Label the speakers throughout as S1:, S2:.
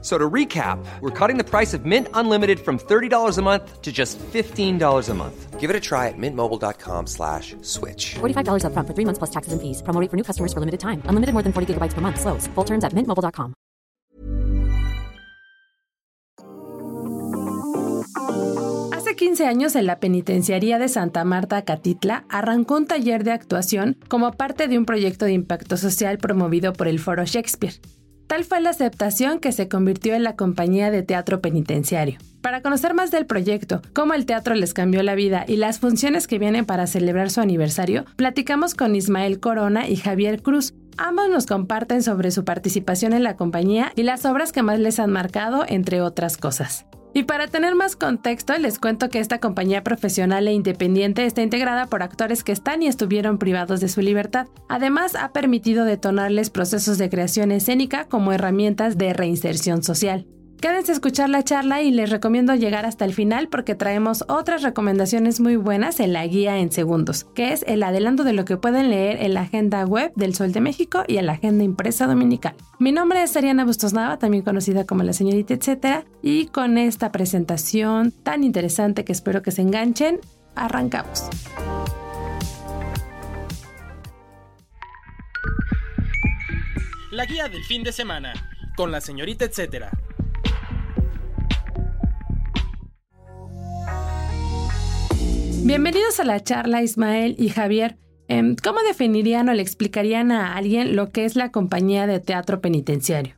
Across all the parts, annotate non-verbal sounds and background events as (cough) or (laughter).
S1: So to recap, we're cutting the price of Mint Unlimited from $30 a month to just $15 a month.
S2: Give it a try at mintmobile.com slash switch.
S3: $45 upfront for three months plus taxes and fees. Promo rate for new customers for limited time. Unlimited more than 40 gigabytes per month. Slows. Full terms at mintmobile.com.
S4: Hace 15 años en la penitenciaría de Santa Marta, Catitla, arrancó un taller de actuación como parte de un proyecto de impacto social promovido por el Foro Shakespeare. Tal fue la aceptación que se convirtió en la compañía de teatro penitenciario. Para conocer más del proyecto, cómo el teatro les cambió la vida y las funciones que vienen para celebrar su aniversario, platicamos con Ismael Corona y Javier Cruz. Ambos nos comparten sobre su participación en la compañía y las obras que más les han marcado, entre otras cosas. Y para tener más contexto, les cuento que esta compañía profesional e independiente está integrada por actores que están y estuvieron privados de su libertad. Además, ha permitido detonarles procesos de creación escénica como herramientas de reinserción social. Quédense a escuchar la charla y les recomiendo llegar hasta el final porque traemos otras recomendaciones muy buenas en la guía en segundos, que es el adelanto de lo que pueden leer en la agenda web del Sol de México y en la agenda impresa dominical. Mi nombre es Ariana Bustos Nava, también conocida como la señorita etcétera, y con esta presentación tan interesante que espero que se enganchen, arrancamos.
S5: La guía del fin de semana con la señorita etcétera.
S4: Bienvenidos a la charla Ismael y Javier. Em, ¿Cómo definirían o le explicarían a alguien lo que es la compañía de teatro penitenciario?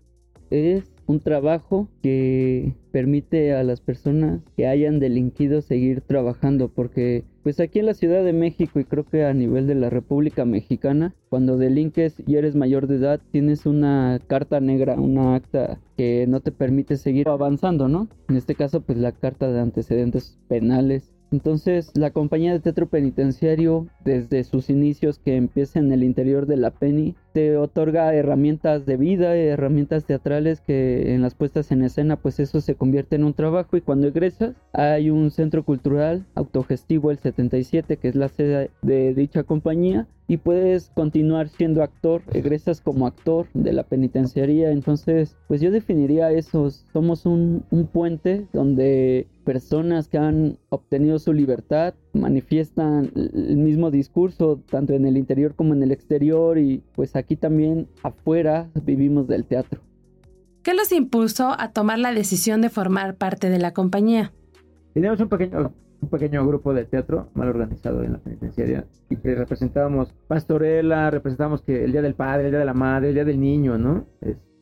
S6: Es un trabajo que permite a las personas que hayan delinquido seguir trabajando porque pues aquí en la Ciudad de México y creo que a nivel de la República Mexicana, cuando delinques y eres mayor de edad, tienes una carta negra, una acta que no te permite seguir avanzando, ¿no? En este caso pues la carta de antecedentes penales entonces, la compañía de teatro penitenciario, desde sus inicios que empieza en el interior de la Penny, te otorga herramientas de vida, herramientas teatrales que en las puestas en escena, pues eso se convierte en un trabajo. Y cuando egresas, hay un centro cultural autogestivo, el 77, que es la sede de dicha compañía, y puedes continuar siendo actor, egresas como actor de la penitenciaría. Entonces, pues yo definiría eso, somos un, un puente donde personas que han obtenido su libertad manifiestan el mismo discurso tanto en el interior como en el exterior y pues aquí también afuera vivimos del teatro.
S4: ¿Qué los impulsó a tomar la decisión de formar parte de la compañía?
S7: Teníamos un pequeño un pequeño grupo de teatro mal organizado en la penitenciaria y que representábamos pastorela, representábamos que el día del padre, el día de la madre, el día del niño, ¿no?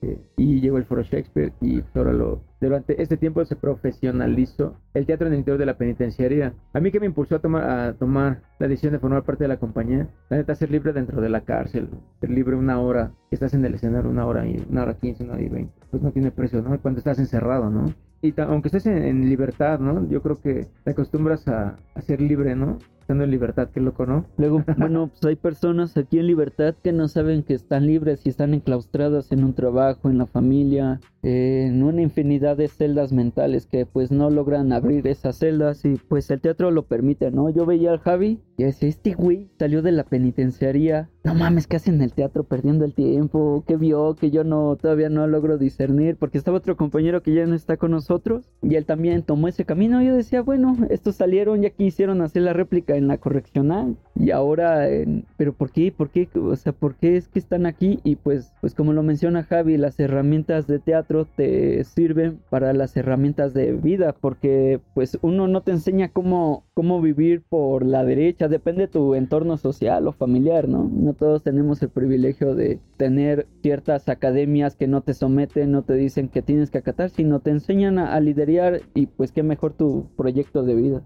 S7: Este, y llegó el foro Shakespeare y ahora lo durante este tiempo se profesionalizó el teatro en el interior de la penitenciaria. A mí que me impulsó a tomar, a tomar la decisión de formar parte de la compañía, la neta ser libre dentro de la cárcel, ser libre una hora, estás en el escenario una hora y una hora quince, una hora y veinte, pues no tiene precio, ¿no? Cuando estás encerrado, ¿no? y aunque estés en, libertad, ¿no? Yo creo que te acostumbras a, a, ser libre, ¿no? Estando en libertad, qué loco, ¿no?
S6: Luego, (laughs) bueno, pues hay personas aquí en libertad que no saben que están libres y están enclaustradas en un trabajo, en la familia, en una infinidad de celdas mentales que pues no logran abrir esas celdas y pues el teatro lo permite, ¿no? Yo veía al Javi y decía, este güey salió de la penitenciaría, no mames, ¿qué hace en el teatro perdiendo el tiempo? ¿Qué vio? Que yo no, todavía no logro discernir, porque estaba otro compañero que ya no está con nosotros y él también tomó ese camino. Yo decía, bueno, estos salieron, ya quisieron hacer la réplica en la correccional y ahora, pero ¿por qué? ¿Por qué? O sea, ¿por qué es que están aquí? Y pues, pues como lo menciona Javi, las herramientas de teatro te sirven para las herramientas de vida, porque pues uno no te enseña cómo, cómo vivir por la derecha, depende de tu entorno social o familiar, ¿no? No todos tenemos el privilegio de tener ciertas academias que no te someten, no te dicen que tienes que acatar, sino te enseñan a, a liderar y pues qué mejor tu proyecto de vida.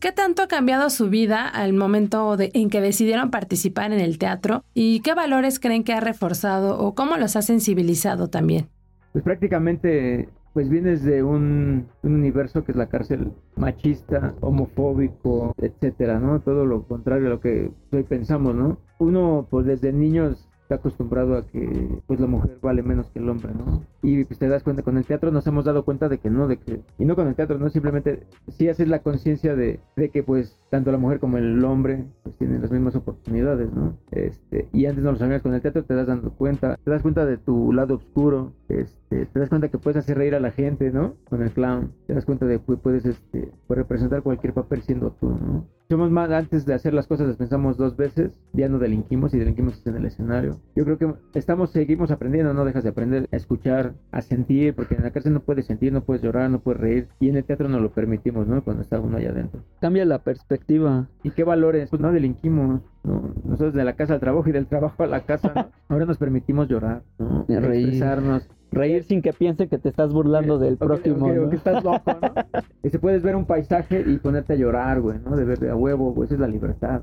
S4: ¿Qué tanto ha cambiado su vida al momento de, en que decidieron participar en el teatro? ¿Y qué valores creen que ha reforzado o cómo los ha sensibilizado también?
S7: Pues prácticamente pues vienes de un, un, universo que es la cárcel machista, homofóbico, etcétera, ¿no? Todo lo contrario a lo que hoy pensamos, ¿no? Uno, pues desde niños está acostumbrado a que pues la mujer vale menos que el hombre, ¿no? Y pues te das cuenta, con el teatro nos hemos dado cuenta de que no, de que, y no con el teatro, no simplemente, sí haces la conciencia de, de que pues tanto la mujer como el hombre pues tienen las mismas oportunidades, ¿no? Este, y antes no lo sabías con el teatro, te das dando cuenta, te das cuenta de tu lado oscuro, este, te das cuenta que puedes hacer reír a la gente, ¿no? Con el clown, te das cuenta de que puedes, este, puedes representar cualquier papel siendo tú, ¿no? Somos más, antes de hacer las cosas las pensamos dos veces, ya no delinquimos y delinquimos en el escenario. Yo creo que estamos, seguimos aprendiendo, no dejas de aprender a escuchar, a sentir, porque en la cárcel no puedes sentir, no puedes llorar, no puedes reír, y en el teatro no lo permitimos, ¿no? Cuando está uno allá adentro.
S6: Cambia la perspectiva.
S7: ¿Y qué valores? Pues no delinquimos, ¿no? Nosotros de la casa al trabajo y del trabajo a la casa, ¿no? (laughs) Ahora nos permitimos llorar, ¿no?
S6: Reír.
S7: Expresarnos.
S6: Reír sin que piense que te estás burlando del próximo.
S7: que estás loco, ¿no? (laughs) y se puedes ver un paisaje y ponerte a llorar, güey, ¿no? De ver de a huevo, güey, esa es la libertad.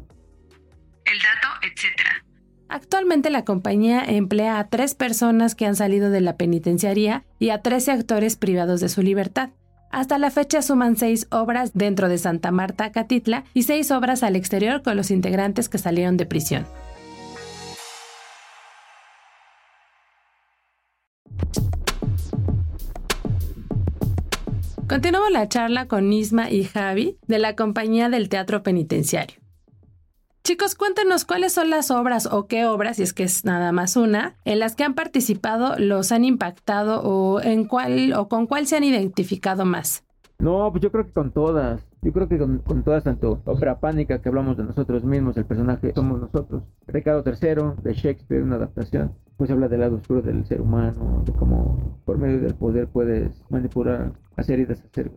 S8: el dato, etc.
S4: Actualmente la compañía emplea a tres personas que han salido de la penitenciaría y a 13 actores privados de su libertad. Hasta la fecha suman seis obras dentro de Santa Marta, Catitla, y seis obras al exterior con los integrantes que salieron de prisión. Continuamos la charla con Isma y Javi de la compañía del Teatro Penitenciario. Chicos, cuéntenos cuáles son las obras o qué obras, si es que es nada más una, en las que han participado, los han impactado o en cuál o con cuál se han identificado más.
S7: No, pues yo creo que con todas. Yo creo que con, todas, tanto ópera pánica que hablamos de nosotros mismos, el personaje somos nosotros. Ricardo III, de Shakespeare, una adaptación, pues habla del lado oscuro del ser humano, de cómo por medio del poder puedes manipular, hacer y deshacer.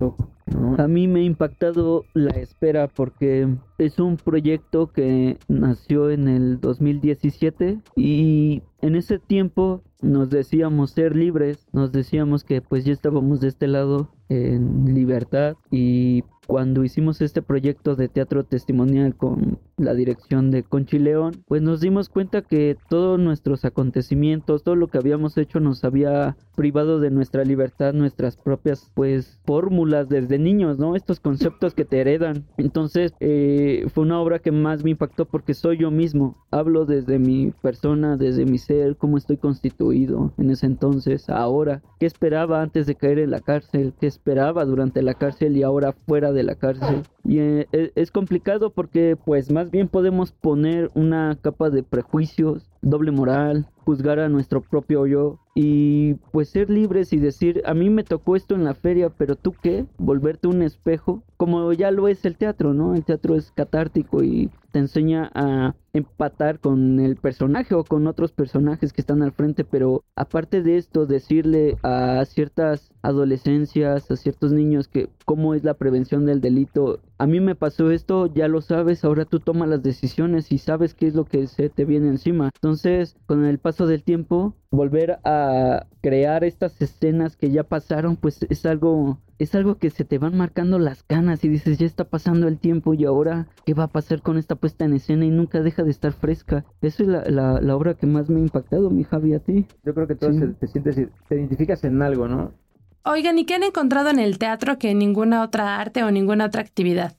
S7: ¿no?
S6: A mí me ha impactado la espera porque es un proyecto que nació en el 2017 y en ese tiempo nos decíamos ser libres, nos decíamos que pues ya estábamos de este lado en libertad y cuando hicimos este proyecto de teatro testimonial con la dirección de Conchi León, pues nos dimos cuenta que todos nuestros acontecimientos, todo lo que habíamos hecho nos había privado de nuestra libertad, nuestras propias pues fórmulas desde niños, ¿no? Estos conceptos que te heredan. Entonces eh, fue una obra que más me impactó porque soy yo mismo. Hablo desde mi persona, desde mi ser, cómo estoy constituido en ese entonces, ahora, qué esperaba antes de caer en la cárcel, qué esperaba durante la cárcel y ahora fuera de la cárcel. Y eh, es complicado porque pues más bien podemos poner una capa de prejuicios, doble moral, juzgar a nuestro propio yo y pues ser libres y decir, a mí me tocó esto en la feria, pero tú qué, volverte un espejo, como ya lo es el teatro, ¿no? El teatro es catártico y te enseña a empatar con el personaje o con otros personajes que están al frente, pero aparte de esto, decirle a ciertas adolescencias, a ciertos niños que cómo es la prevención del delito. A mí me pasó esto, ya lo sabes, ahora tú tomas las decisiones y sabes qué es lo que se te viene encima. Entonces, con el paso del tiempo, volver a crear estas escenas que ya pasaron, pues es algo es algo que se te van marcando las canas y dices, ya está pasando el tiempo y ahora, ¿qué va a pasar con esta puesta en escena? Y nunca deja de estar fresca. Eso es la, la, la obra que más me ha impactado, mi Javi, a ti.
S7: Yo creo que tú
S6: Sí.
S7: te, te sientes, te identificas en algo, ¿no?
S4: Oigan, ¿y qué han encontrado en el teatro que en ninguna otra arte o ninguna otra actividad?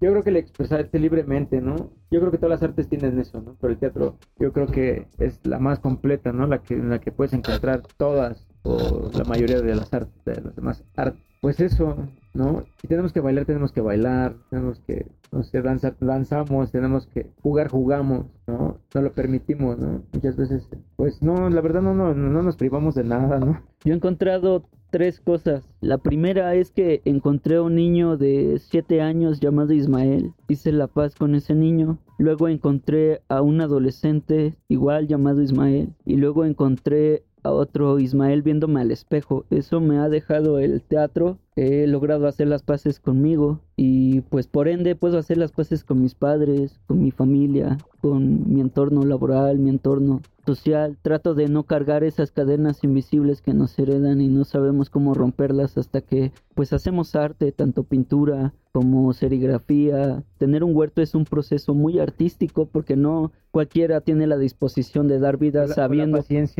S7: Yo creo que el expresarte libremente, ¿no? Yo creo que todas las artes tienen eso, ¿no? Pero el teatro, yo creo que es la más completa, ¿no? La que, en la que puedes encontrar todas o la mayoría de las artes, de las demás artes. Pues eso, ¿no? Si tenemos que bailar, tenemos que bailar, tenemos que, no sé, danzar, danzamos, tenemos que jugar, jugamos, ¿no? No lo permitimos, ¿no? Muchas veces, pues no, la verdad no, no, no nos privamos de nada, ¿no?
S6: Yo he encontrado tres cosas. La primera es que encontré a un niño de 7 años llamado Ismael. Hice la paz con ese niño. Luego encontré a un adolescente igual llamado Ismael. Y luego encontré a otro Ismael viéndome al espejo. Eso me ha dejado el teatro. He logrado hacer las paces conmigo. Y pues por ende puedo hacer las paces con mis padres, con mi familia, con mi entorno laboral, mi entorno social. Trato de no cargar esas cadenas invisibles que nos heredan y no sabemos cómo romperlas hasta que pues hacemos arte, tanto pintura como serigrafía. Tener un huerto es un proceso muy artístico porque no cualquiera tiene la disposición de dar vida
S7: la- la
S6: sabiendo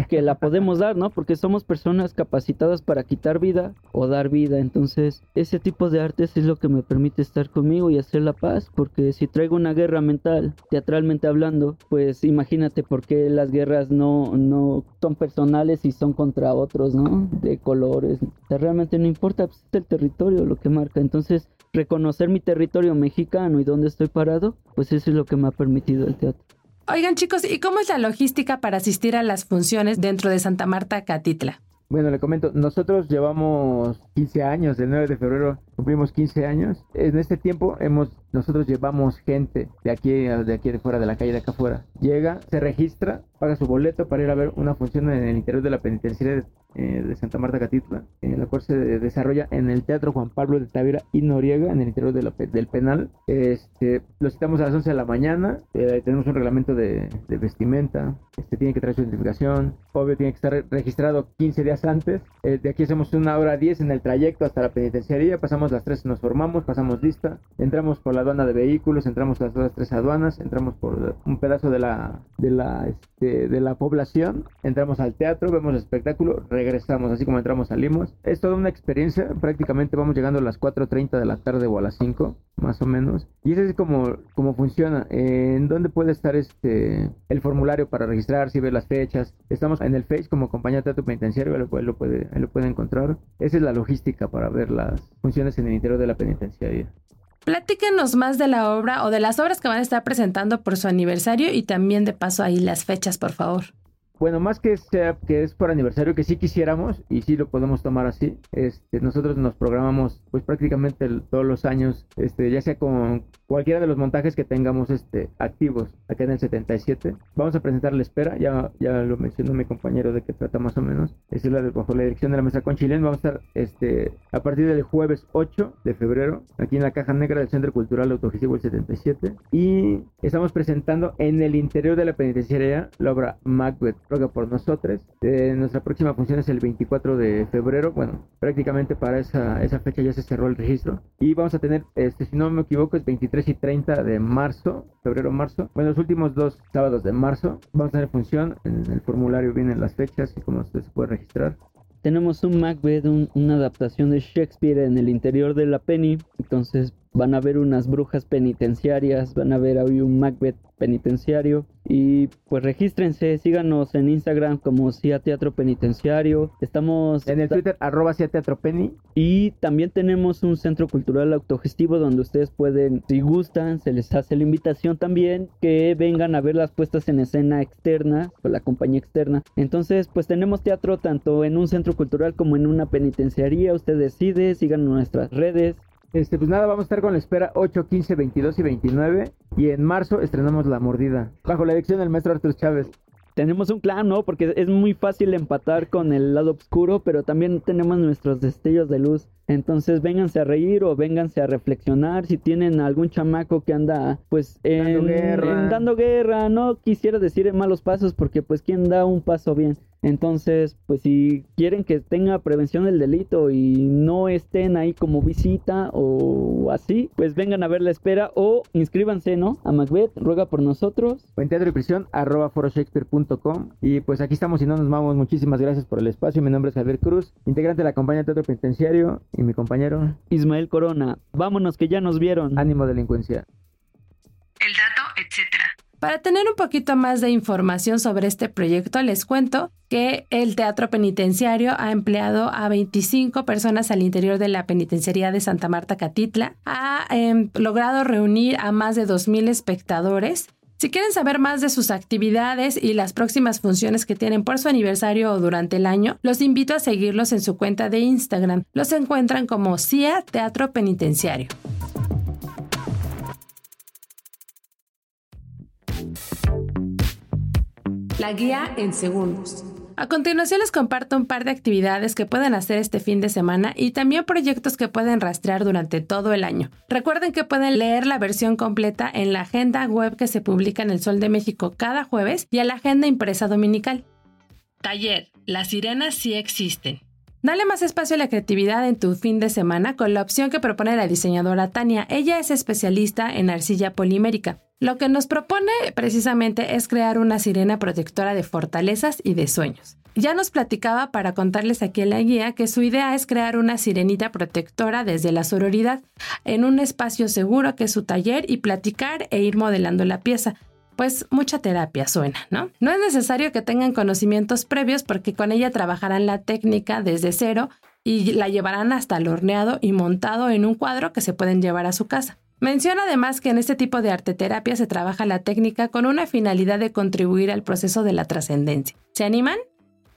S6: que la podemos dar, ¿no? Porque somos personas capacitadas para quitar vida o dar vida. Entonces Entonces, ese tipo de artes es lo que me permite estar conmigo y hacer la paz, porque si traigo una guerra mental, teatralmente hablando, pues imagínate por qué las guerras no, no son personales y son contra otros, ¿no? De colores. Realmente no importa, pues, es el territorio lo que marca. Entonces, reconocer mi territorio mexicano y dónde estoy parado, pues eso es lo que me ha permitido el teatro.
S4: Oigan chicos, ¿y cómo es la logística para asistir a las funciones dentro de Santa Marta Catitla?
S7: Bueno, le comento, nosotros llevamos 15 años, el 9 de febrero cumplimos 15 años. En este tiempo hemos nosotros llevamos gente de aquí, de aquí de fuera, de la calle de acá afuera. Llega, se registra, paga su boleto para ir a ver una función en el interior de la penitenciaria de, eh, Santa Marta Catitla, en la cual se desarrolla en el Teatro Juan Pablo de Tavira y Noriega, en el interior del penal. Este, lo citamos a las 11 de la mañana, eh, tenemos un reglamento de, vestimenta, este, tiene que traer su identificación, obvio tiene que estar registrado 15 días antes. Eh, de aquí hacemos una hora 10 en el trayecto hasta la penitenciaría, pasamos las 3, nos formamos, pasamos lista, entramos por la aduana de vehículos, entramos las otras tres aduanas, entramos por un pedazo de la, de la, este, de la población, entramos al teatro, vemos el espectáculo, regresamos, así como entramos salimos. Es toda una experiencia, prácticamente vamos llegando a las 4.30 de la tarde o a las 5, más o menos. Y ese es como, como funciona. ¿En dónde puede estar este el formulario para registrar, si ve las fechas? Estamos en el Face como compañía teatro penitenciario, él lo, puede, él lo puede encontrar. Esa es la logística para ver las funciones en el interior de la penitenciaria.
S4: Platíquenos más de la obra o de las obras que van a estar presentando por su aniversario y también de paso ahí las fechas, por favor.
S7: Bueno, más que sea que es por aniversario, que sí quisiéramos y sí lo podemos tomar así. Este, nosotros nos programamos pues prácticamente todos los años, este, ya sea con cualquiera de los montajes que tengamos este, activos acá en el 77. Vamos a presentar la espera, ya, ya lo mencionó mi compañero de que trata más o menos. Es la de, bajo la dirección de la mesa con Chilén. Vamos a estar este, a partir del jueves 8 de febrero aquí en la caja negra del Centro Cultural Autogestivo el 77 y estamos presentando en el interior de la penitenciaria la obra Macbeth ruega por nosotros. Eh, nuestra próxima función es el 24 de febrero. Bueno, prácticamente para esa, esa fecha ya se cerró el registro. Y vamos a tener, este, si no me equivoco, es 23 y 30 de marzo, febrero-marzo. Bueno, los últimos dos sábados de marzo vamos a tener función. En el formulario vienen las fechas y cómo se puede registrar.
S6: Tenemos un Macbeth, una adaptación de Shakespeare en el interior de la Penny. Entonces van a ver unas brujas penitenciarias, van a ver hoy un Macbeth penitenciario. Y pues regístrense, síganos en Instagram como CIA Teatro Penitenciario. Estamos
S7: en el Twitter arroba CIA Teatro Penny.
S6: Y también tenemos un centro cultural autogestivo donde ustedes pueden, si gustan, se les hace la invitación también que vengan a ver las puestas en escena externa, con la compañía externa. Entonces, pues tenemos teatro tanto en un centro cultural como en una penitenciaría. Usted decide, sigan nuestras redes.
S7: Este, pues nada, vamos a estar con la espera 8, 15, 22 y 29. Y en marzo estrenamos La Mordida, bajo la dirección del maestro Artur Chávez.
S6: Tenemos un clan, ¿no? Porque es muy fácil empatar con el lado oscuro, pero también tenemos nuestros destellos de luz. Entonces vénganse a reír o vénganse a reflexionar. Si tienen algún chamaco que anda pues
S7: dando, guerra.
S6: dando guerra, no quisiera decir en malos pasos porque pues quién da un paso bien. Entonces, pues si quieren que tenga prevención del delito y no estén ahí como visita o así, pues vengan a ver la espera o inscríbanse, ¿no? A Macbeth, ruega por nosotros.
S7: En teatro y prisión, arroba foroshakespeare.com. Y pues aquí estamos y no nos vamos. Muchísimas gracias por el espacio. Mi nombre es Javier Cruz, integrante de la compañía Teatro Penitenciario y mi compañero
S6: Ismael Corona. Vámonos que ya nos vieron.
S7: Ánimo delincuencia.
S4: Para tener un poquito más de información sobre este proyecto, les cuento que el Teatro Penitenciario ha empleado a 25 personas al interior de la penitenciaría de Santa Marta Catitla, ha em, logrado reunir a más de 2.000 espectadores. Si quieren saber más de sus actividades y las próximas funciones que tienen por su aniversario o durante el año, los invito a seguirlos en su cuenta de Instagram. Los encuentran como CIA Teatro Penitenciario. La guía en segundos. A continuación les comparto un par de actividades que pueden hacer este fin de semana y también proyectos que pueden rastrear durante todo el año. Recuerden que pueden leer la versión completa en la agenda web que se publica en El Sol de México cada jueves y a la agenda impresa dominical. Taller. Las sirenas sí existen. Dale más espacio a la creatividad en tu fin de semana con la opción que propone la diseñadora Tania. Ella es especialista en arcilla polimérica. Lo que nos propone precisamente es crear una sirena protectora de fortalezas y de sueños. ya nos platicaba para contarles aquí en la guía que su idea es crear una sirenita protectora desde la sororidad en un espacio seguro que es su taller y platicar e ir modelando la pieza. Pues mucha terapia suena, ¿no? No es necesario que tengan conocimientos previos porque con ella trabajarán la técnica desde cero y la llevarán hasta el horneado y montado en un cuadro que se pueden llevar a su casa. Menciona además que en este tipo de arteterapia se trabaja la técnica con una finalidad de contribuir al proceso de la trascendencia. ¿Se animan?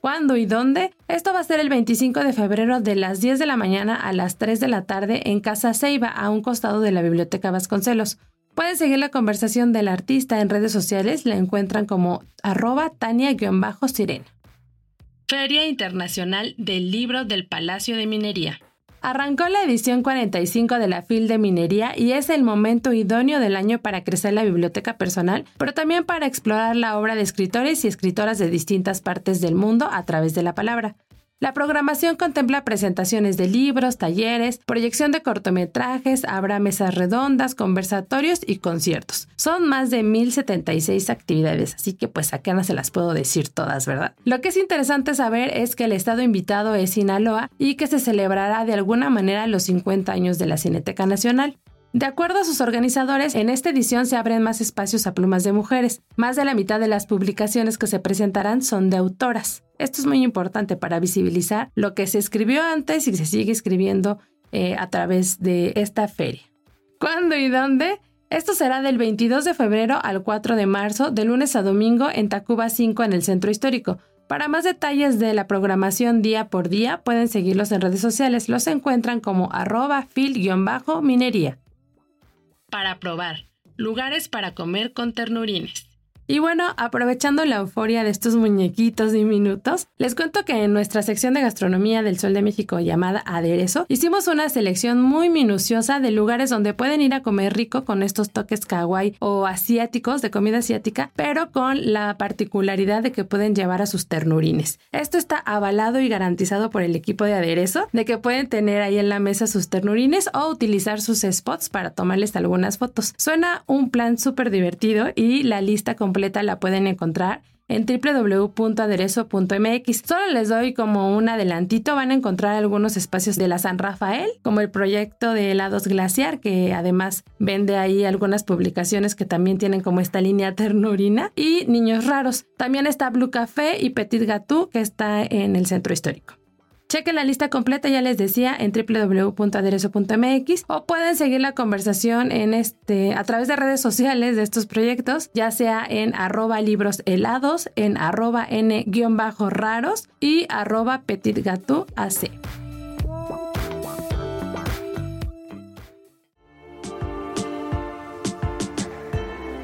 S4: ¿Cuándo y dónde? Esto va a ser el 25 de febrero de las 10 de la mañana a las 3 de la tarde en Casa Ceiba, a un costado de la Biblioteca Vasconcelos. Pueden seguir la conversación del artista en redes sociales, la encuentran como arroba tania-sirena. Feria Internacional del Libro del Palacio de Minería. Arrancó la edición 45 de la FIL de Minería y es el momento idóneo del año para crecer la biblioteca personal, pero también para explorar la obra de escritores y escritoras de distintas partes del mundo a través de la palabra. La programación contempla presentaciones de libros, talleres, proyección de cortometrajes, habrá mesas redondas, conversatorios y conciertos. Son más de 1076 actividades, así que pues acá no se las puedo decir todas, ¿verdad? Lo que es interesante saber es que el estado invitado es Sinaloa y que se celebrará de alguna manera los 50 años de la Cineteca Nacional. De acuerdo a sus organizadores, en esta edición se abren más espacios a plumas de mujeres. Más de la mitad de las publicaciones que se presentarán son de autoras. Esto es muy importante para visibilizar lo que se escribió antes y se sigue escribiendo eh, a través de esta feria. ¿Cuándo y dónde? Esto será del 22 de febrero al 4 de marzo, de lunes a domingo en Tacuba 5 en el Centro Histórico. Para más detalles de la programación día por día, pueden seguirlos en redes sociales. Los encuentran como arroba fil-minería para probar, lugares para comer con ternurines. Y bueno, aprovechando la euforia de estos muñequitos diminutos, les cuento que en nuestra sección de gastronomía del Sol de México llamada Aderezo, hicimos una selección muy minuciosa de lugares donde pueden ir a comer rico con estos toques kawaii o asiáticos de comida asiática, pero con la particularidad de que pueden llevar a sus ternurines. Esto está avalado y garantizado por el equipo de Aderezo, de que pueden tener ahí en la mesa sus ternurines o utilizar sus spots para tomarles algunas fotos. Suena un plan súper divertido y la lista completa la pueden encontrar en www.aderezo.mx. Solo les doy como un adelantito, van a encontrar algunos espacios de la San Rafael, como el proyecto de helados glaciar, que además vende ahí algunas publicaciones que también tienen como esta línea (laughs) ternurina, y Niños Raros. También está Blue Café y Petit Gatou, que está en el centro histórico. Chequen la lista completa, ya les decía, en www.aderezo.mx o pueden seguir la conversación en este, a través de redes sociales de estos proyectos, ya sea en arroba libros helados, en arroba n-raros y arroba petitgatoac.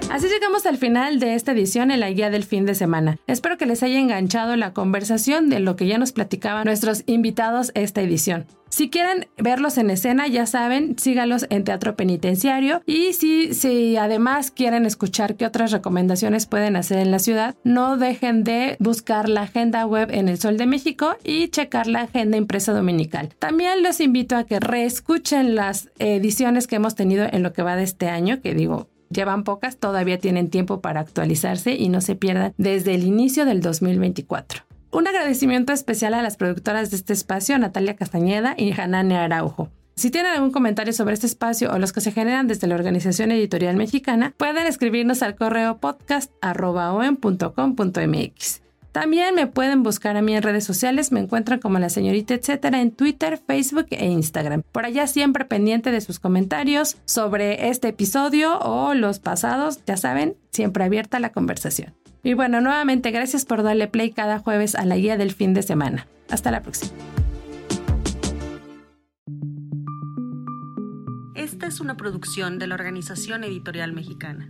S4: Así llegamos al final de esta edición en la guía del fin de semana. Espero que les haya enganchado la conversación de lo que ya nos platicaban nuestros invitados esta edición. Si quieren verlos en escena, ya saben, sígalos en Teatro Penitenciario. Y si, si además quieren escuchar qué otras recomendaciones pueden hacer en la ciudad, no dejen de buscar la agenda web en El Sol de México y checar la agenda impresa dominical. También los invito a que reescuchen las ediciones que hemos tenido en lo que va de este año, que digo, llevan pocas, todavía tienen tiempo para actualizarse y no se pierdan desde el inicio del 2024. Un agradecimiento especial a las productoras de este espacio, Natalia Castañeda y Hanane Araujo. Si tienen algún comentario sobre este espacio o los que se generan desde la Organización Editorial Mexicana, pueden escribirnos al correo podcast.com.mx. También me pueden buscar a mí en redes sociales, me encuentran como la señorita etcétera en Twitter, Facebook e Instagram. Por allá siempre pendiente de sus comentarios sobre este episodio o los pasados, ya saben, siempre abierta la conversación. Y bueno, nuevamente gracias por darle play cada jueves a la guía del fin de semana. Hasta la próxima.
S9: Esta es una producción de la Organización Editorial Mexicana.